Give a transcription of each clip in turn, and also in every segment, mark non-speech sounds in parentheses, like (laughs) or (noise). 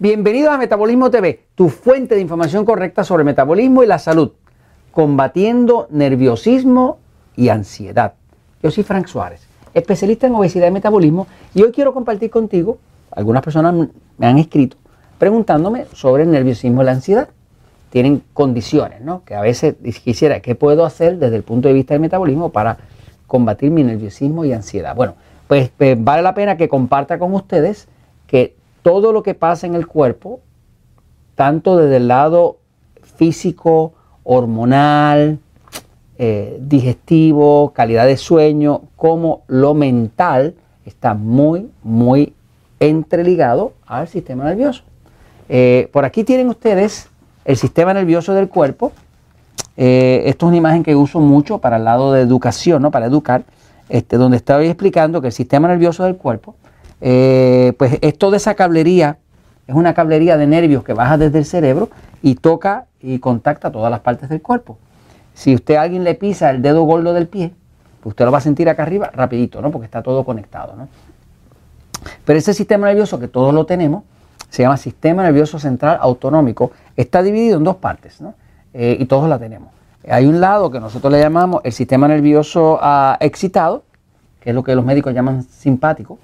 Bienvenidos a Metabolismo TV, tu fuente de información correcta sobre metabolismo y la salud, combatiendo nerviosismo y ansiedad. Yo soy Frank Suárez, especialista en obesidad y metabolismo, y hoy quiero compartir contigo, algunas personas me han escrito preguntándome sobre el nerviosismo y la ansiedad. Tienen condiciones, ¿no? Que a veces quisiera, ¿qué puedo hacer desde el punto de vista del metabolismo para combatir mi nerviosismo y ansiedad? Bueno, pues, pues vale la pena que comparta con ustedes que todo lo que pasa en el cuerpo, tanto desde el lado físico, hormonal, eh, digestivo, calidad de sueño, como lo mental, está muy, muy entreligado al sistema nervioso. Eh, por aquí tienen ustedes el sistema nervioso del cuerpo. Eh, esto es una imagen que uso mucho para el lado de educación, ¿no? para educar, este, donde estoy explicando que el sistema nervioso del cuerpo pues es toda esa cablería, es una cablería de nervios que baja desde el cerebro y toca y contacta todas las partes del cuerpo. Si usted a alguien le pisa el dedo gordo del pie, pues usted lo va a sentir acá arriba rapidito, ¿no? Porque está todo conectado, ¿no? Pero ese sistema nervioso que todos lo tenemos, se llama sistema nervioso central autonómico, está dividido en dos partes, ¿no? Eh, y todos la tenemos. Hay un lado que nosotros le llamamos el sistema nervioso ah, excitado, que es lo que los médicos llaman simpático,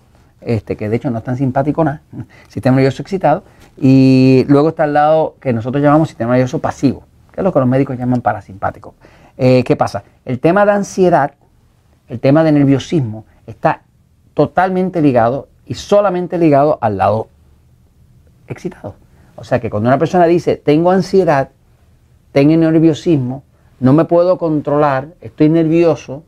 este, que de hecho no es tan simpático nada, (laughs) sistema nervioso excitado, y luego está el lado que nosotros llamamos sistema nervioso pasivo, que es lo que los médicos llaman parasimpático. Eh, ¿Qué pasa? El tema de ansiedad, el tema de nerviosismo, está totalmente ligado y solamente ligado al lado excitado. O sea que cuando una persona dice, tengo ansiedad, tengo nerviosismo, no me puedo controlar, estoy nervioso,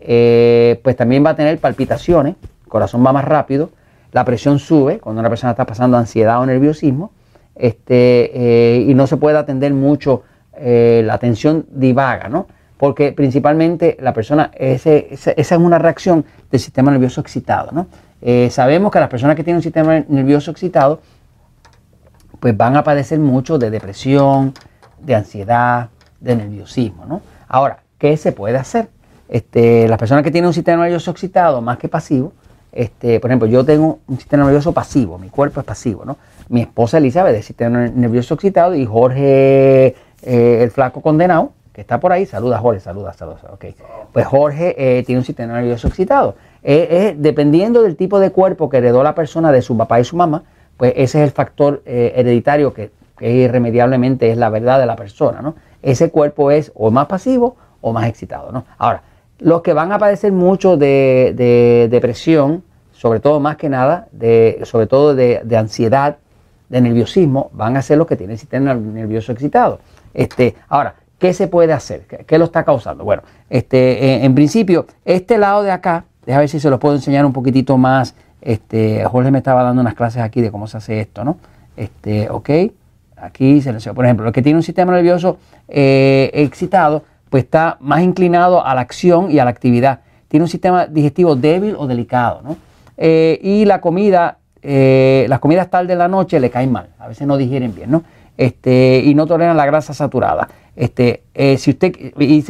eh, pues también va a tener palpitaciones, corazón va más rápido, la presión sube cuando una persona está pasando ansiedad o nerviosismo, este, eh, y no se puede atender mucho, eh, la atención divaga, ¿no? Porque principalmente la persona, esa es una reacción del sistema nervioso excitado, ¿no? Eh, sabemos que las personas que tienen un sistema nervioso excitado, pues van a padecer mucho de depresión, de ansiedad, de nerviosismo, ¿no? Ahora, ¿qué se puede hacer? Este, las personas que tienen un sistema nervioso excitado más que pasivo, este, por ejemplo, yo tengo un sistema nervioso pasivo, mi cuerpo es pasivo, ¿no? Mi esposa Elizabeth es sistema nervioso excitado y Jorge, eh, el flaco condenado, que está por ahí, saluda Jorge, saluda, saluda, ok. Pues Jorge eh, tiene un sistema nervioso excitado. Eh, dependiendo del tipo de cuerpo que heredó la persona de su papá y su mamá, pues ese es el factor hereditario que, irremediablemente es la verdad de la persona, ¿no? Ese cuerpo es o más pasivo o más excitado, ¿no? Ahora, los que van a padecer mucho de, depresión, sobre todo más que nada, de, sobre todo de, ansiedad, de nerviosismo, van a ser los que tienen el sistema nervioso excitado. Este, ahora, ¿qué se puede hacer? ¿Qué, lo está causando? Bueno, este, en, principio, este lado de acá, déjame ver si se los puedo enseñar un poquitito más. Este, Jorge me estaba dando unas clases aquí de cómo se hace esto, ¿no? Este, ok, aquí se les por ejemplo, los que tienen un sistema nervioso eh, excitado, pues está más inclinado a la acción y a la actividad. Tiene un sistema digestivo débil o delicado, ¿no? Eh, y la comida, eh, las comidas tarde de la noche le caen mal, a veces no digieren bien, ¿no? Este, y no toleran la grasa saturada. Este, eh, si usted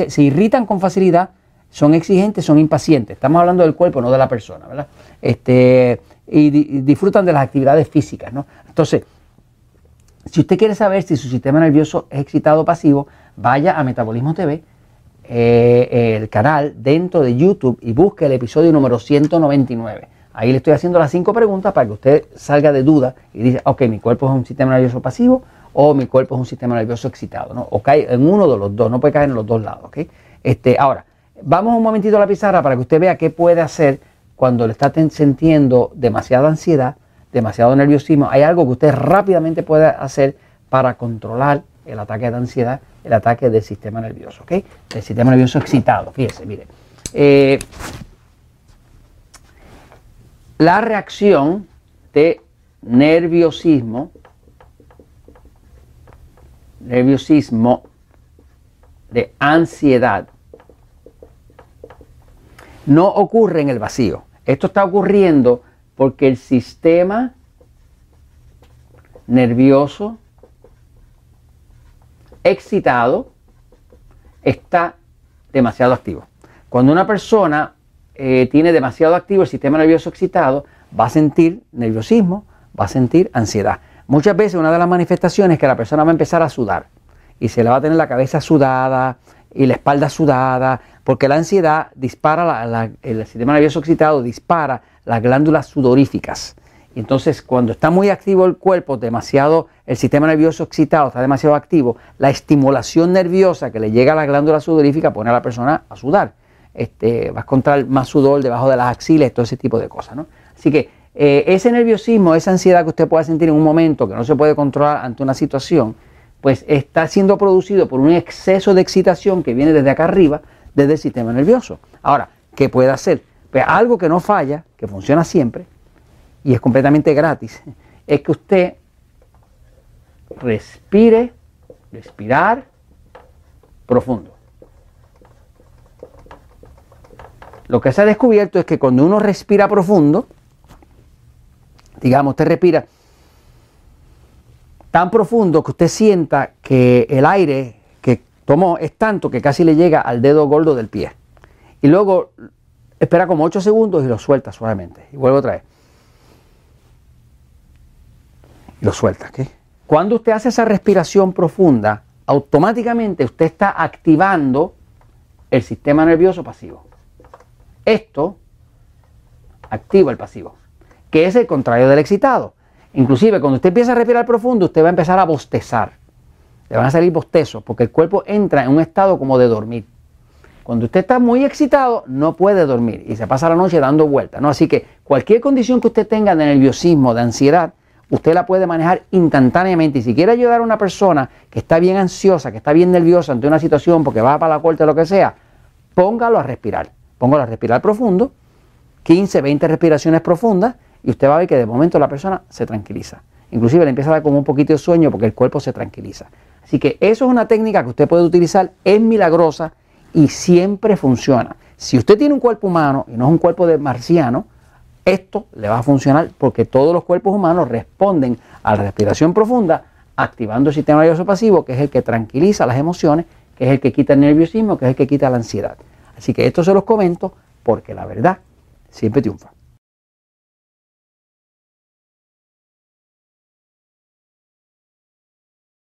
se, irritan con facilidad, son exigentes, son impacientes. Estamos hablando del cuerpo, no de la persona, ¿verdad? Este, y, disfrutan de las actividades físicas, ¿no? Entonces, si usted quiere saber si su sistema nervioso es excitado o pasivo, vaya a Metabolismo TV eh, el canal dentro de YouTube y busque el episodio número 199. Ahí le estoy haciendo las cinco preguntas para que usted salga de duda y diga, ok, mi cuerpo es un sistema nervioso pasivo o mi cuerpo es un sistema nervioso excitado, ¿no? O cae en uno de los dos, no puede caer en los dos lados, ¿ok? Este, ahora, vamos un momentito a la pizarra para que usted vea qué puede hacer cuando le está sintiendo demasiada ansiedad, demasiado nerviosismo. Hay algo que usted rápidamente puede hacer para controlar el ataque de ansiedad el ataque del sistema nervioso, ¿ok? El sistema nervioso excitado, fíjese, mire. Eh, la reacción de nerviosismo, nerviosismo, de ansiedad, no ocurre en el vacío. Esto está ocurriendo porque el sistema nervioso excitado está demasiado activo. Cuando una persona eh, tiene demasiado activo el sistema nervioso excitado, va a sentir nerviosismo, va a sentir ansiedad. Muchas veces una de las manifestaciones es que la persona va a empezar a sudar y se le va a tener la cabeza sudada y la espalda sudada, porque la ansiedad dispara, el sistema nervioso excitado dispara las glándulas sudoríficas. Entonces, cuando está muy activo el cuerpo, demasiado, el sistema nervioso excitado está demasiado activo, la estimulación nerviosa que le llega a la glándula sudorífica pone a la persona a sudar. Este, va a encontrar más sudor debajo de las axilas, todo ese tipo de cosas. ¿no? Así que eh, ese nerviosismo, esa ansiedad que usted pueda sentir en un momento que no se puede controlar ante una situación, pues está siendo producido por un exceso de excitación que viene desde acá arriba, desde el sistema nervioso. Ahora, ¿qué puede hacer? Pues algo que no falla, que funciona siempre y es completamente gratis, es que usted respire, respirar profundo. Lo que se ha descubierto es que cuando uno respira profundo, digamos, usted respira tan profundo que usted sienta que el aire que tomó es tanto que casi le llega al dedo gordo del pie. Y luego espera como 8 segundos y lo suelta suavemente. Y vuelve otra vez. Lo suelta. Cuando usted hace esa respiración profunda, automáticamente usted está activando el sistema nervioso pasivo. Esto activa el pasivo, que es el contrario del excitado. Inclusive cuando usted empieza a respirar profundo, usted va a empezar a bostezar. Le van a salir bostezos porque el cuerpo entra en un estado como de dormir. Cuando usted está muy excitado, no puede dormir y se pasa la noche dando vueltas. ¿no? Así que cualquier condición que usted tenga de nerviosismo, de ansiedad, usted la puede manejar instantáneamente. Y si quiere ayudar a una persona que está bien ansiosa, que está bien nerviosa ante una situación porque va para la corte o lo que sea, póngalo a respirar. Póngalo a respirar profundo, 15, 20 respiraciones profundas y usted va a ver que de momento la persona se tranquiliza. Inclusive le empieza a dar como un poquito de sueño porque el cuerpo se tranquiliza. Así que eso es una técnica que usted puede utilizar, es milagrosa y siempre funciona. Si usted tiene un cuerpo humano y no es un cuerpo de marciano, esto le va a funcionar porque todos los cuerpos humanos responden a la respiración profunda activando el sistema nervioso pasivo, que es el que tranquiliza las emociones, que es el que quita el nerviosismo, que es el que quita la ansiedad. Así que esto se los comento porque la verdad siempre triunfa.